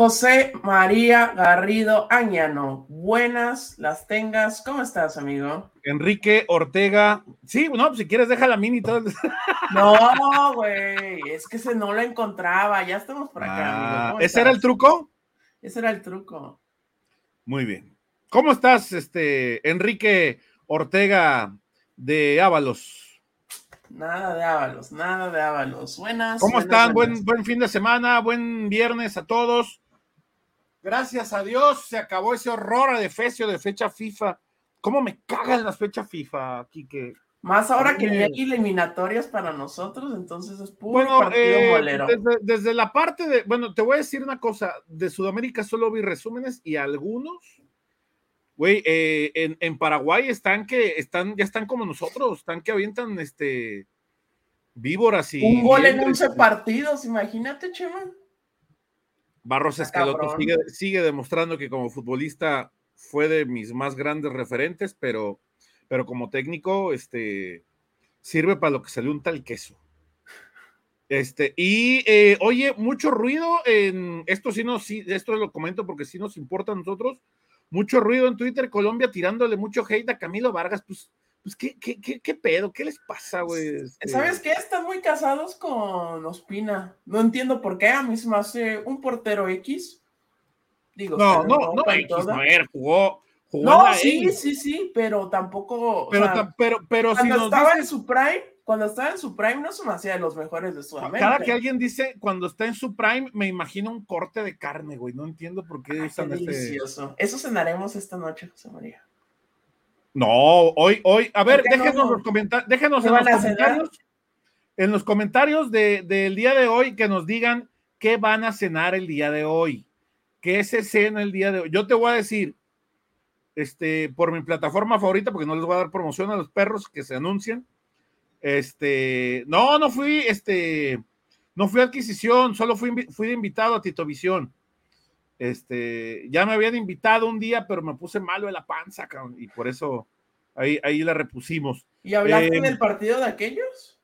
José María Garrido Añano, buenas las tengas. ¿Cómo estás, amigo? Enrique Ortega. Sí, no, pues si quieres, deja la mini todo. No, güey, es que se no la encontraba. Ya estamos por acá, amigo. Ah, ¿Ese era el truco? Ese era el truco. Muy bien. ¿Cómo estás, este Enrique Ortega de Ábalos? Nada de Ábalos, nada de Ábalos. Buenas. ¿Cómo están? Buen, buen fin de semana, buen viernes a todos. Gracias a Dios se acabó ese horror a defecio de fecha FIFA. ¿Cómo me cagan las fechas FIFA, Kike? Más ahora que hay eliminatorias para nosotros, entonces es puro partido eh, desde, desde, la parte de, bueno, te voy a decir una cosa, de Sudamérica solo vi resúmenes y algunos Güey, eh, en, Paraguay están que están, ya están como nosotros, están que avientan este víboras y. Un gol en 11 partidos, imagínate, Chema. Barros Escaloto sigue, sigue, demostrando que como futbolista fue de mis más grandes referentes, pero, pero como técnico, este sirve para lo que salió un tal queso. Este, y eh, oye, mucho ruido en esto sí nos, sí, esto lo comento porque sí nos importa a nosotros mucho ruido en Twitter, Colombia tirándole mucho hate a Camilo Vargas, pues, pues ¿qué, qué, qué, qué pedo? ¿Qué les pasa, güey? Este ¿Sabes qué? Están muy casados con Ospina. No entiendo por qué, a mí se me hace un portero X. Digo, no, no, no, X, no, ver, jugó, jugó No, sí, sí, sí, pero tampoco. Pero, pero, pero si nos estaba en su prime, cuando estaba en su prime no se me hacía de los mejores de Sudamérica. Cada que alguien dice cuando está en su prime, me imagino un corte de carne, güey. No entiendo por qué. Ay, qué delicioso. Eso cenaremos esta noche, José María. No, hoy, hoy, a ver, déjenos los comentarios, déjenos en los comentarios, en los comentarios del día de hoy que nos digan qué van a cenar el día de hoy, qué se cena el día de hoy. Yo te voy a decir, este, por mi plataforma favorita, porque no les voy a dar promoción a los perros que se anuncian, este, no, no fui, este, no fui a adquisición, solo fui, fui invitado a Tito Visión. Este, ya me habían invitado un día, pero me puse malo de la panza, y por eso ahí, ahí la repusimos. ¿Y hablaste eh, del partido de aquellos?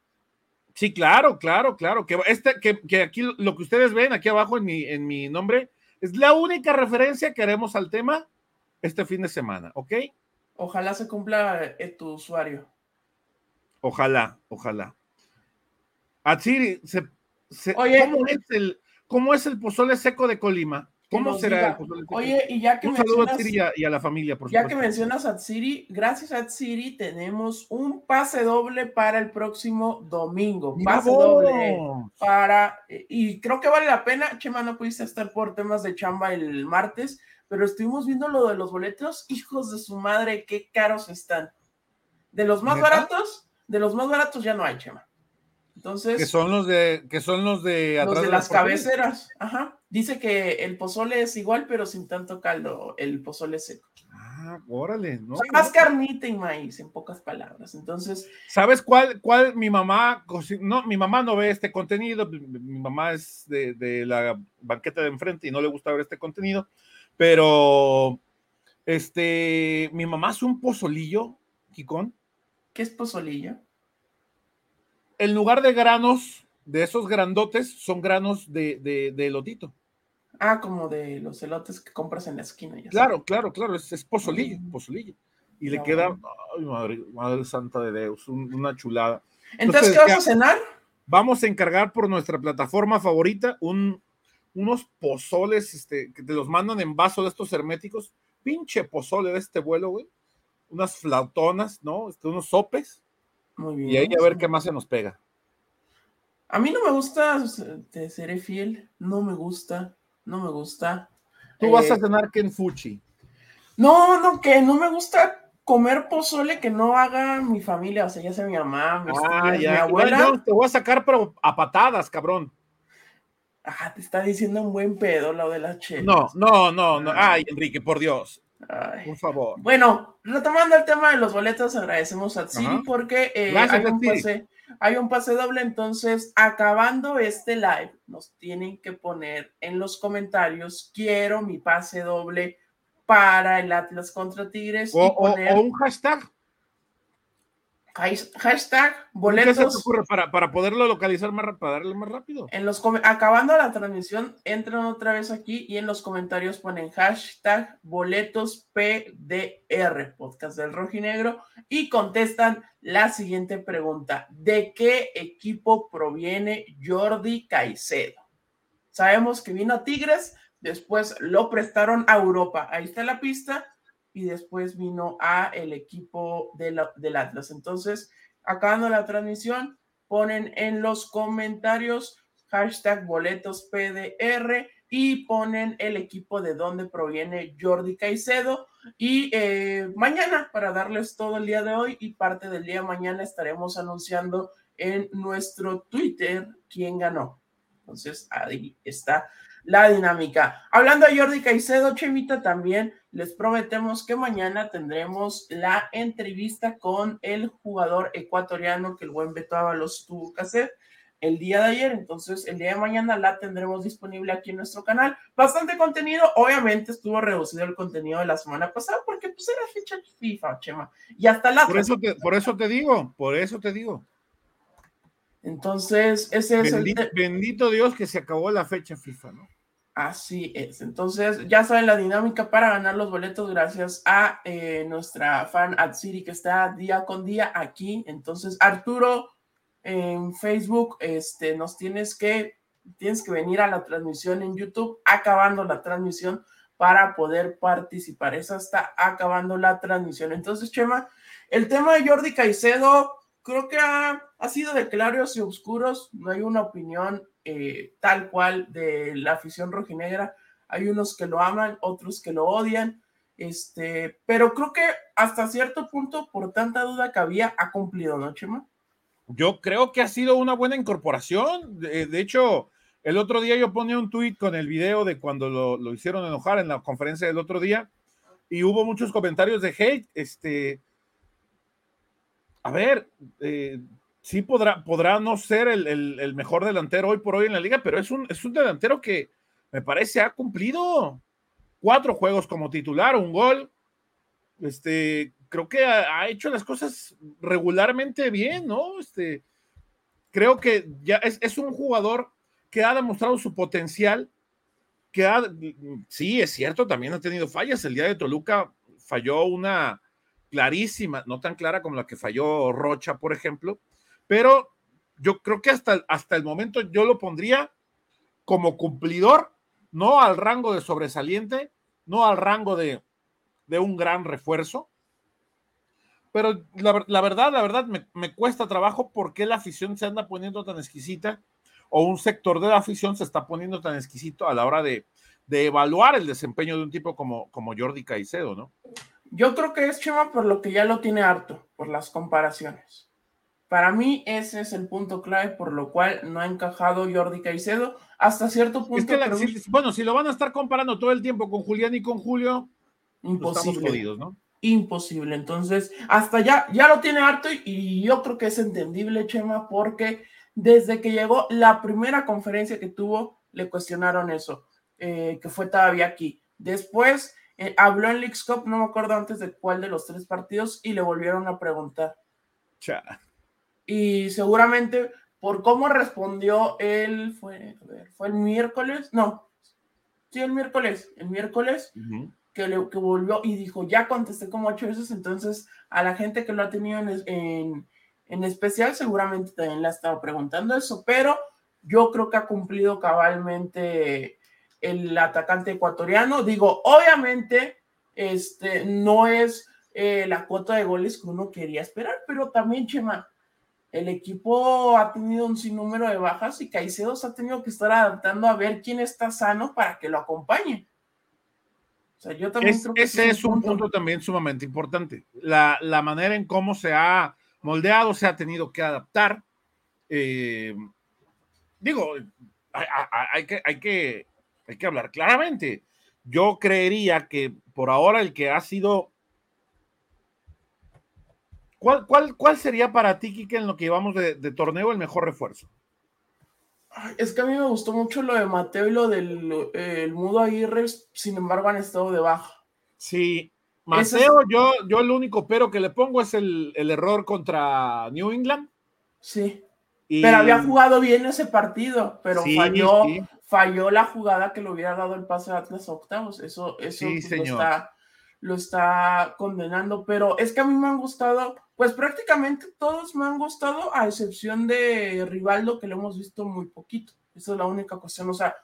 Sí, claro, claro, claro. Que, este, que, que, aquí lo que ustedes ven aquí abajo en mi, en mi nombre es la única referencia que haremos al tema este fin de semana, ¿ok? Ojalá se cumpla eh, tu usuario. Ojalá, ojalá. Atsiri, se, Oye, ¿cómo, es el, ¿cómo es el pozole seco de Colima? ¿Cómo será el pozole seco? Oye, y ya que un saludo a Atsiri y a, la familia, por Ya que mencionas a Atsiri, gracias a Atsiri tenemos un pase doble para el próximo domingo. Pase doble para, y creo que vale la pena. Chema, no pudiste estar por temas de chamba el martes, pero estuvimos viendo lo de los boletos. Hijos de su madre, qué caros están. De los más baratos de los más baratos ya no hay, Chema. Entonces. Que son los de, que son los de atrás los de, las cabeceras. Ajá. Dice que el pozole es igual, pero sin tanto caldo, el pozole seco. Ah, órale, ¿no? más carnita y maíz, en pocas palabras. Entonces. ¿Sabes cuál, cuál mi mamá, no, mi mamá no ve este contenido, mi mamá es de, de la banqueta de enfrente y no le gusta ver este contenido, pero este, mi mamá hace un pozolillo, Kikón, ¿Qué es pozolillo? En lugar de granos, de esos grandotes, son granos de, de, elotito. Ah, como de los elotes que compras en la esquina. claro, claro, claro, es, pozolillo, mm. pozolillo. Y le queda, ay, madre, madre santa de Dios, una chulada. Entonces, ¿qué vas a cenar? Vamos a encargar por nuestra plataforma favorita un, unos pozoles este, que te los mandan en vaso de estos herméticos. Pinche pozole de este vuelo, güey unas flautonas, ¿no? Este, unos sopes. Muy bien. Y ahí a ver qué más se nos pega. A mí no me gusta, te seré fiel, no me gusta, no me gusta. Tú vas a eh, cenar Kenfuchi. No, no, que no me gusta comer pozole que no haga mi familia, o sea, ya sea mi mamá, mi, ah, mi abuela. te voy a sacar, pero a patadas, cabrón. Ah, te está diciendo un buen pedo lo de la chela. No, no, no, no. Ay, Enrique, por Dios. Por favor. Bueno, retomando el tema de los boletos, agradecemos a Siri porque eh, hay, un pase, hay, un pase, doble. Entonces, acabando este live, nos tienen que poner en los comentarios: Quiero mi pase doble para el Atlas contra Tigres. O, un hashtag. Hashtag boletos. ¿Qué se te ocurre para, para poderlo localizar más, para darle más rápido? En los acabando la transmisión, entran otra vez aquí y en los comentarios ponen hashtag boletos PDR, podcast del rojinegro, y contestan la siguiente pregunta: ¿De qué equipo proviene Jordi Caicedo? Sabemos que vino a Tigres, después lo prestaron a Europa. Ahí está la pista y después vino a el equipo del Atlas. Entonces, acabando la transmisión, ponen en los comentarios hashtag boletos PDR y ponen el equipo de donde proviene Jordi Caicedo. Y eh, mañana, para darles todo el día de hoy y parte del día de mañana, estaremos anunciando en nuestro Twitter quién ganó. Entonces, ahí está la dinámica. Hablando de Jordi Caicedo, Chemita, también les prometemos que mañana tendremos la entrevista con el jugador ecuatoriano que el buen Beto Ábalos tuvo que hacer el día de ayer. Entonces, el día de mañana la tendremos disponible aquí en nuestro canal. Bastante contenido. Obviamente estuvo reducido el contenido de la semana pasada porque pues era fecha FIFA, Chema. Y hasta la... Por eso te, por eso te digo, por eso te digo. Entonces, ese es el... Bendito Dios que se acabó la fecha FIFA, ¿no? Así es. Entonces, ya saben la dinámica para ganar los boletos gracias a eh, nuestra fan Atsiri que está día con día aquí. Entonces, Arturo en Facebook, este, nos tienes que, tienes que venir a la transmisión en YouTube, acabando la transmisión para poder participar. Esa está acabando la transmisión. Entonces, Chema, el tema de Jordi Caicedo creo que ha, ha sido de claros y oscuros. No hay una opinión eh, tal cual de la afición rojinegra. Hay unos que lo aman, otros que lo odian, este, pero creo que hasta cierto punto, por tanta duda que había, ha cumplido, ¿no, Chema? Yo creo que ha sido una buena incorporación. De, hecho, el otro día yo ponía un tuit con el video de cuando lo, lo, hicieron enojar en la conferencia del otro día y hubo muchos comentarios de hate. Este, a ver, eh, sí podrá, podrá no ser el, mejor delantero hoy por hoy en la liga, pero es un, es un delantero que me parece ha cumplido cuatro juegos como titular, un gol. Este, creo que ha, hecho las cosas regularmente bien, ¿no? Este, creo que ya es, es, un jugador que ha demostrado su potencial, que ha, sí, es cierto, también ha tenido fallas. El día de Toluca falló una clarísima, no tan clara como la que falló Rocha, por ejemplo, pero yo creo que hasta, hasta el momento yo lo pondría como cumplidor, no al rango de sobresaliente, no al rango de, un gran refuerzo. Pero la, verdad, la verdad, me, cuesta trabajo porque la afición se anda poniendo tan exquisita o un sector de la afición se está poniendo tan exquisito a la hora de, evaluar el desempeño de un tipo como, como Jordi Caicedo, ¿no? Yo creo que es Chema por lo que ya lo tiene harto, por las comparaciones. Para mí ese es el punto clave por lo cual no ha encajado Jordi Caicedo hasta cierto punto. bueno, si lo van a estar comparando todo el tiempo con Julián y con Julio, pues imposible. ¿no? Imposible. Entonces, hasta ya, ya lo tiene harto y, yo creo que es entendible, Chema, porque desde que llegó la primera conferencia que tuvo, le cuestionaron eso, eh, que fue todavía aquí. Después eh, habló en Leagues Cup, no me acuerdo antes de cuál de los tres partidos, y le volvieron a preguntar. Cha y seguramente por cómo respondió él, fue, fue el miércoles, no, sí, el miércoles, el miércoles, que, le, que volvió y dijo, ya contesté como ocho veces, entonces a la gente que lo ha tenido en, en, especial seguramente también le ha estado preguntando eso, pero yo creo que ha cumplido cabalmente el atacante ecuatoriano. Digo, obviamente, este no es eh, la cuota de goles que uno quería esperar, pero también, Chema, el equipo ha tenido un sinnúmero de bajas y Caicedo se ha tenido que estar adaptando a ver quién está sano para que lo acompañe. O sea, yo también creo que ese es un punto. también sumamente importante. La, manera en cómo se ha moldeado, se ha tenido que adaptar. Eh, digo, hay, que, hay, que, hay que hablar claramente. Yo creería que por ahora el que ha sido ¿Cuál, cuál, cuál sería para ti, Kike, en lo que llevamos de, torneo el mejor refuerzo? Es que a mí me gustó mucho lo de Mateo y lo del el Mudo Aguirre, sin embargo han estado de baja. Sí, Mateo, yo, yo el único pero que le pongo es el, error contra New England. Sí. Pero había jugado bien ese partido, pero falló, falló la jugada que le hubiera dado el pase a Atlas octavos. Eso, eso pues, está, lo está condenando. Pero es que a mí me han gustado, pues prácticamente todos me han gustado, a excepción de Rivaldo, que lo hemos visto muy poquito. Esa es la única cuestión. O sea,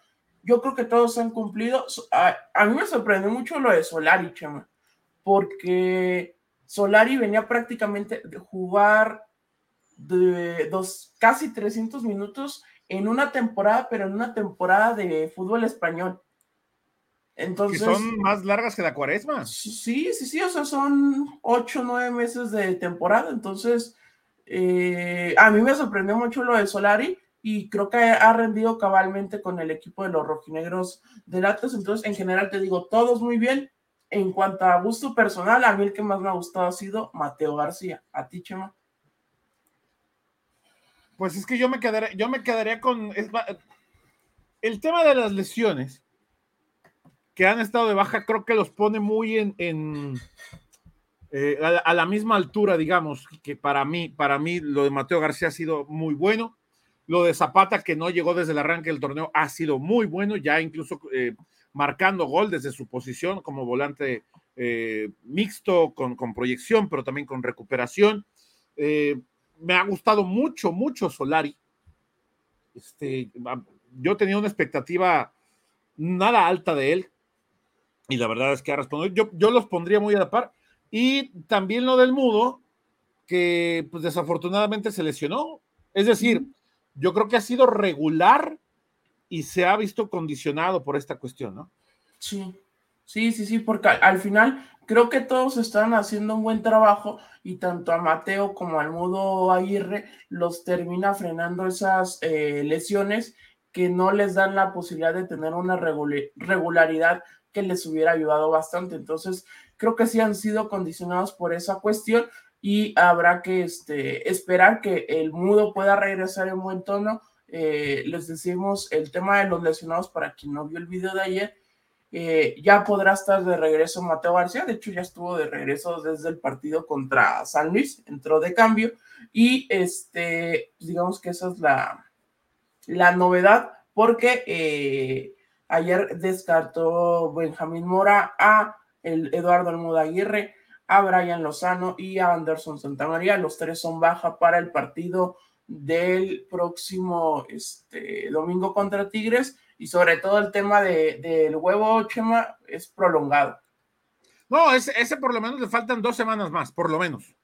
yo creo que todos han cumplido. A, mí me sorprendió mucho lo de Solari, Chema, porque Solari venía prácticamente de jugar de dos, casi 300 minutos en una temporada, pero en una temporada de fútbol español. Entonces, que son más largas que la cuaresma. Sí, sí, sí, o sea, son ocho, nueve meses de temporada. Entonces, eh, a mí me sorprendió mucho lo de Solari y creo que ha rendido cabalmente con el equipo de los rojinegros del Atlas. Entonces, en general te digo, todos muy bien. En cuanto a gusto personal, a mí el que más me ha gustado ha sido Mateo García. ¿A ti, Chema? Pues es que yo me quedaría, yo me quedaría con el tema de las lesiones que han estado de baja, creo que los pone muy en, en eh, a, la misma altura, digamos, que para mí, para mí lo de Mateo García ha sido muy bueno. Lo de Zapata, que no llegó desde el arranque del torneo, ha sido muy bueno, ya incluso eh, marcando gol desde su posición como volante eh, mixto, con, con, proyección, pero también con recuperación. Me ha gustado mucho, mucho Solari. Este, yo tenía una expectativa nada alta de él, y la verdad es que ha respondido. Yo, yo los pondría muy a la par. Y también lo del mudo, que pues desafortunadamente se lesionó. Es decir, yo creo que ha sido regular y se ha visto condicionado por esta cuestión, ¿no? Sí, sí, sí, sí, porque al, final creo que todos están haciendo un buen trabajo y tanto a Mateo como al Mudo Aguirre los termina frenando esas eh, lesiones que no les dan la posibilidad de tener una regularidad que les hubiera ayudado bastante. Entonces, creo que sí han sido condicionados por esa cuestión y habrá que este, esperar que el mudo pueda regresar en buen tono. Eh, les decimos el tema de los lesionados para quien no vio el video de ayer. Eh, ya podrá estar de regreso Mateo García, de hecho ya estuvo de regreso desde el partido contra San Luis, entró de cambio y este, digamos que esa es la, la novedad porque eh, ayer descartó Benjamín Mora a el Eduardo Almuda Aguirre, a Brian Lozano y a Anderson Santamaría. Los tres son baja para el partido del próximo este, domingo contra Tigres y sobre todo el tema del huevo Chema es prolongado. No, ese, ese, por lo menos le faltan dos semanas más, por lo menos,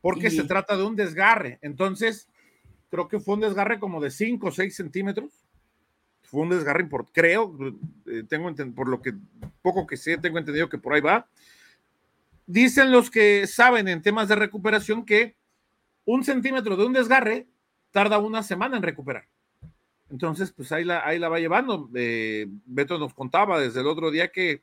porque se trata de un desgarre. Entonces, creo que fue un desgarre como de 5 o 6 centímetros. Fue un desgarre importante, creo, eh, tengo por lo que poco que sé, tengo entendido que por ahí va. Dicen los que saben en temas de recuperación que un centímetro de un desgarre tarda una semana en recuperar. Entonces, pues ahí la, ahí la va llevando. Eh, Beto nos contaba desde el otro día que,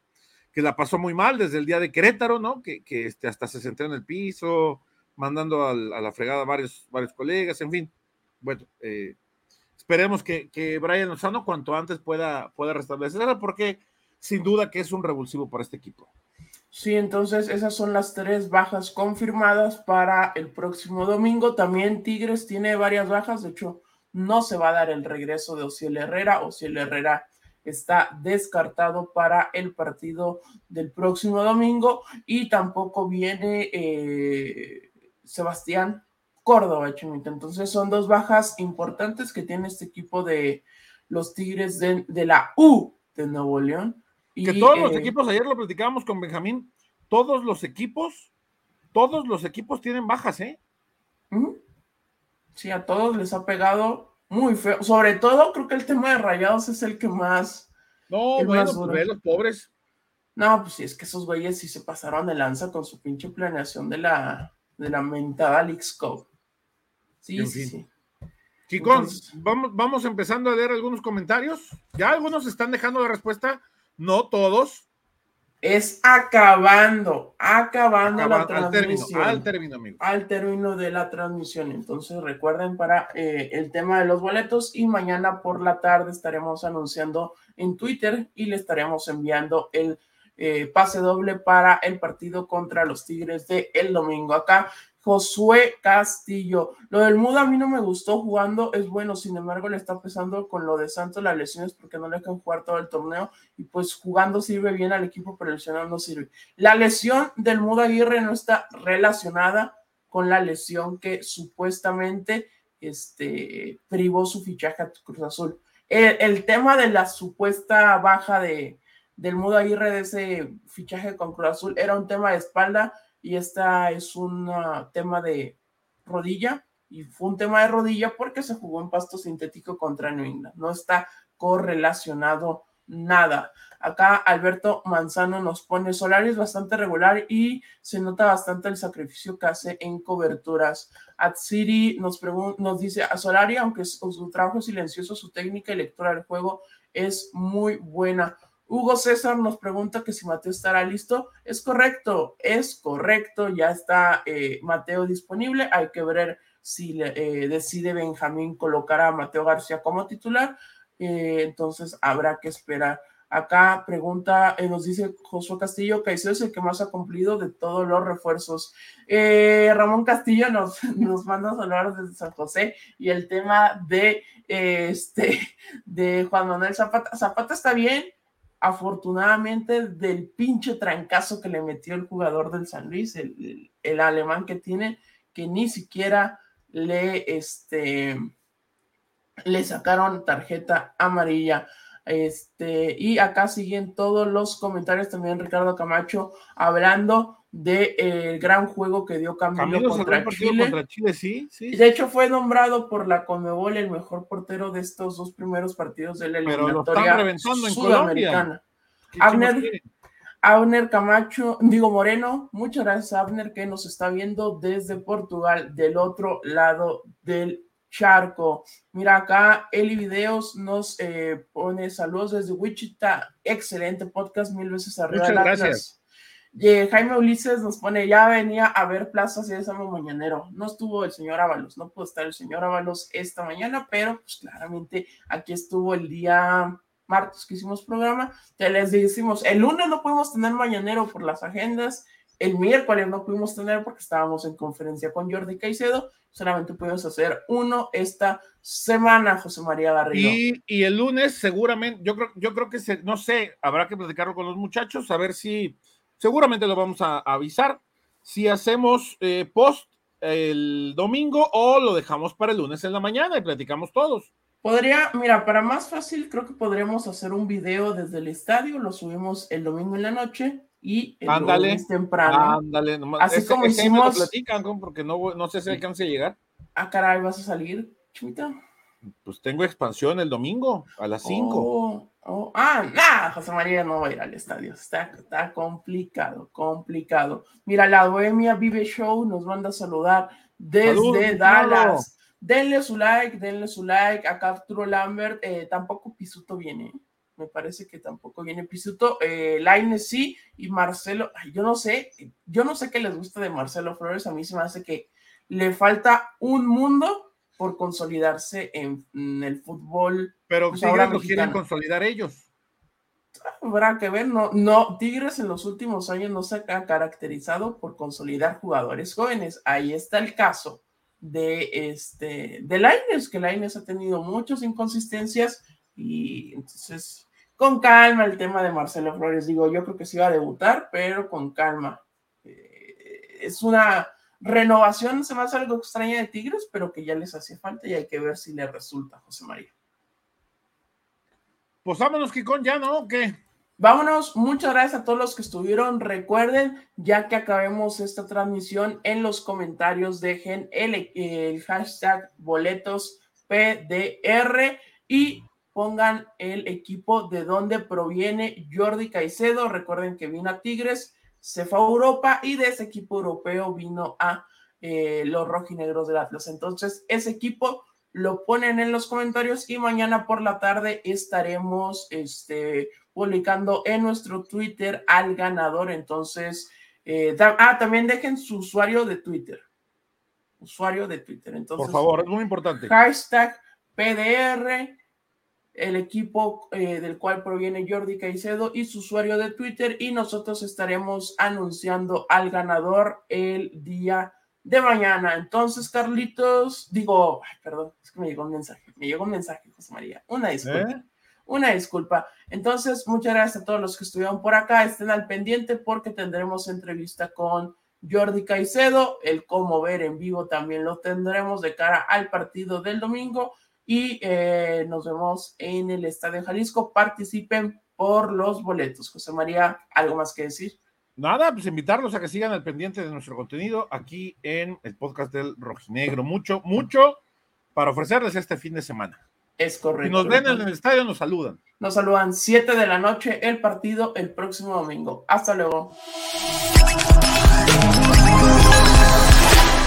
que, la pasó muy mal, desde el día de Querétaro, ¿no? Que, que este, hasta se sentó en el piso, mandando a la fregada varios, varios colegas, en fin. Bueno, eh, esperemos que, que, Brian Lozano cuanto antes pueda, pueda restablecerla, porque sin duda que es un revulsivo para este equipo. Sí, entonces esas son las tres bajas confirmadas para el próximo domingo. También Tigres tiene varias bajas, de hecho no se va a dar el regreso de Ociel Herrera. Ociel Herrera está descartado para el partido del próximo domingo y tampoco viene eh, Sebastián Córdoba, Chimita. Entonces son dos bajas importantes que tiene este equipo de los Tigres de, de la U de Nuevo León que todos los eh, equipos, ayer lo platicábamos con Benjamín, todos los equipos, todos los equipos tienen bajas, ¿eh? Sí, a todos les ha pegado muy feo. Sobre todo, creo que el tema de rayados es el que más. No, bueno, pues los pobres. No, pues sí, es que esos güeyes sí se pasaron de lanza con su pinche planeación de la, de la mentada League Sí, sí, sí. Chicos, vamos, vamos empezando a leer algunos comentarios. Ya algunos están dejando la respuesta no todos. Es acabando, acabando la transmisión. Al término, amigo. Al término de la transmisión. Entonces recuerden para eh, el tema de los boletos y mañana por la tarde estaremos anunciando en Twitter y le estaremos enviando el eh, pase doble para el partido contra los Tigres de el domingo. Acá Josué Castillo. Lo del Muda a mí no me gustó jugando, es bueno, sin embargo le está pesando con lo de Santos las lesiones porque no le dejan jugar todo el torneo y pues jugando sirve bien al equipo, pero lesionado no sirve. La lesión del Muda Aguirre no está relacionada con la lesión que supuestamente este, privó su fichaje a Cruz Azul. El, tema de la supuesta baja de, del Muda Aguirre de ese fichaje con Cruz Azul era un tema de espalda y esta es un tema de rodilla y fue un tema de rodilla porque se jugó en pasto sintético contra New England. No está correlacionado nada. Acá Alberto Manzano nos pone Solari es bastante regular y se nota bastante el sacrificio que hace en coberturas. Atsiri nos, nos dice a Solari, aunque su trabajo es silencioso, su técnica y lectura del juego es muy buena. Hugo César nos pregunta que si Mateo estará listo. Es correcto, es correcto, ya está eh, Mateo disponible. Hay que ver si eh, decide Benjamín colocar a Mateo García como titular. Eh, entonces habrá que esperar. Acá pregunta, nos dice Josué Castillo, que es el que más ha cumplido de todos los refuerzos. Ramón Castillo nos, nos manda hablar desde San José y el tema de, este, de Juan Manuel Zapata. Zapata está bien, afortunadamente del pinche trancazo que le metió el jugador del San Luis, el, alemán que tiene, que ni siquiera le, este, le sacaron tarjeta amarilla. Este, y acá siguen todos los comentarios también Ricardo Camacho hablando del de, gran juego que dio Camilo, contra, Chile. De hecho, fue nombrado por la Conmebol el mejor portero de estos dos primeros partidos de la eliminatoria sudamericana. Abner, Abner Camacho, digo Moreno, muchas gracias Abner que nos está viendo desde Portugal, del otro lado del charco. Mira acá, Eli Videos nos eh, pone saludos desde Wichita, excelente podcast, mil veces arriba. Muchas gracias. Jaime Ulises nos pone, ya venía a ver plazas y amo mañanero. No estuvo el señor Ábalos, no pudo estar el señor Ábalos esta mañana, pero pues claramente aquí estuvo el día martes que hicimos programa. Te les decimos, el lunes no pudimos tener mañanero por las agendas, el miércoles no pudimos tener porque estábamos en conferencia con Jordi Caicedo, solamente pudimos hacer uno esta semana, José María Garrido. Y, y el lunes seguramente, yo creo, yo creo que, se, no sé, habrá que platicarlo con los muchachos, a ver si seguramente lo vamos a, avisar, si hacemos eh, post el domingo o lo dejamos para el lunes en la mañana y platicamos todos. Podría, mira, para más fácil, creo que podríamos hacer un video desde el estadio, lo subimos el domingo en la noche y el ándale, temprano. Ándale, Así como hicimos. platican, porque no, no sé si alcance a llegar. Ah, caray, ¿vas a salir, chimita? Pues tengo expansión el domingo a las 5. Ah, nada, José María no va a ir al estadio. Está, está complicado, complicado. Mira, la Bohemia Vive Show nos manda a saludar desde Dallas. Denle su like, denle su like. Acá Arturo Lambert, eh, tampoco Pisuto viene. Me parece que tampoco viene Pisuto. Eh, Laine sí, y Marcelo, yo no sé, yo no sé qué les gusta de Marcelo Flores. A mí se me hace que le falta un mundo por consolidarse en, el fútbol. Pero pues, ahora lo quieren consolidar ellos. Habrá que ver, no, no, Tigres en los últimos años no se ha caracterizado por consolidar jugadores jóvenes. Ahí está el caso de este de Lainez, que Lainez ha tenido muchas inconsistencias y entonces con calma el tema de Marcelo Flores, digo, yo creo que sí va a debutar, pero con calma. Eh, es una Renovación se me hace algo extraña de Tigres, pero que ya les hacía falta y hay que ver si le resulta, José María. Pues vámonos, Kikón, ya, ¿no? ¿Qué? Vámonos, muchas gracias a todos los que estuvieron. Recuerden, ya que acabemos esta transmisión, en los comentarios dejen el, el hashtag boletos PDR y pongan el equipo de donde proviene Jordi Caicedo. Recuerden que vino a Tigres se fue a Europa y de ese equipo europeo vino a eh, los rojinegros del Atlas. Entonces, ese equipo lo ponen en los comentarios y mañana por la tarde estaremos este, publicando en nuestro Twitter al ganador. Entonces, eh, ah, también dejen su usuario de Twitter. Usuario de Twitter. Entonces, por favor, es muy importante. Hashtag PDR el equipo eh, del cual proviene Jordi Caicedo y su usuario de Twitter y nosotros estaremos anunciando al ganador el día de mañana. Entonces, Carlitos, digo, perdón, es que me llegó un mensaje, me llegó un mensaje, José María, una disculpa. ¿Eh? Una disculpa. Entonces, muchas gracias a todos los que estuvieron por acá. Estén al pendiente porque tendremos entrevista con Jordi Caicedo. El cómo ver en vivo también lo tendremos de cara al partido del domingo y eh, nos vemos en el Estadio Jalisco. Participen por los boletos. José María, ¿algo más que decir? Nada, pues invitarlos a que sigan al pendiente de nuestro contenido aquí en el podcast del Rojinegro. Mucho, mucho para ofrecerles este fin de semana. Es correcto. Si nos ven en el estadio, nos saludan. Nos saludan 7 de la noche el partido el próximo domingo. Hasta luego.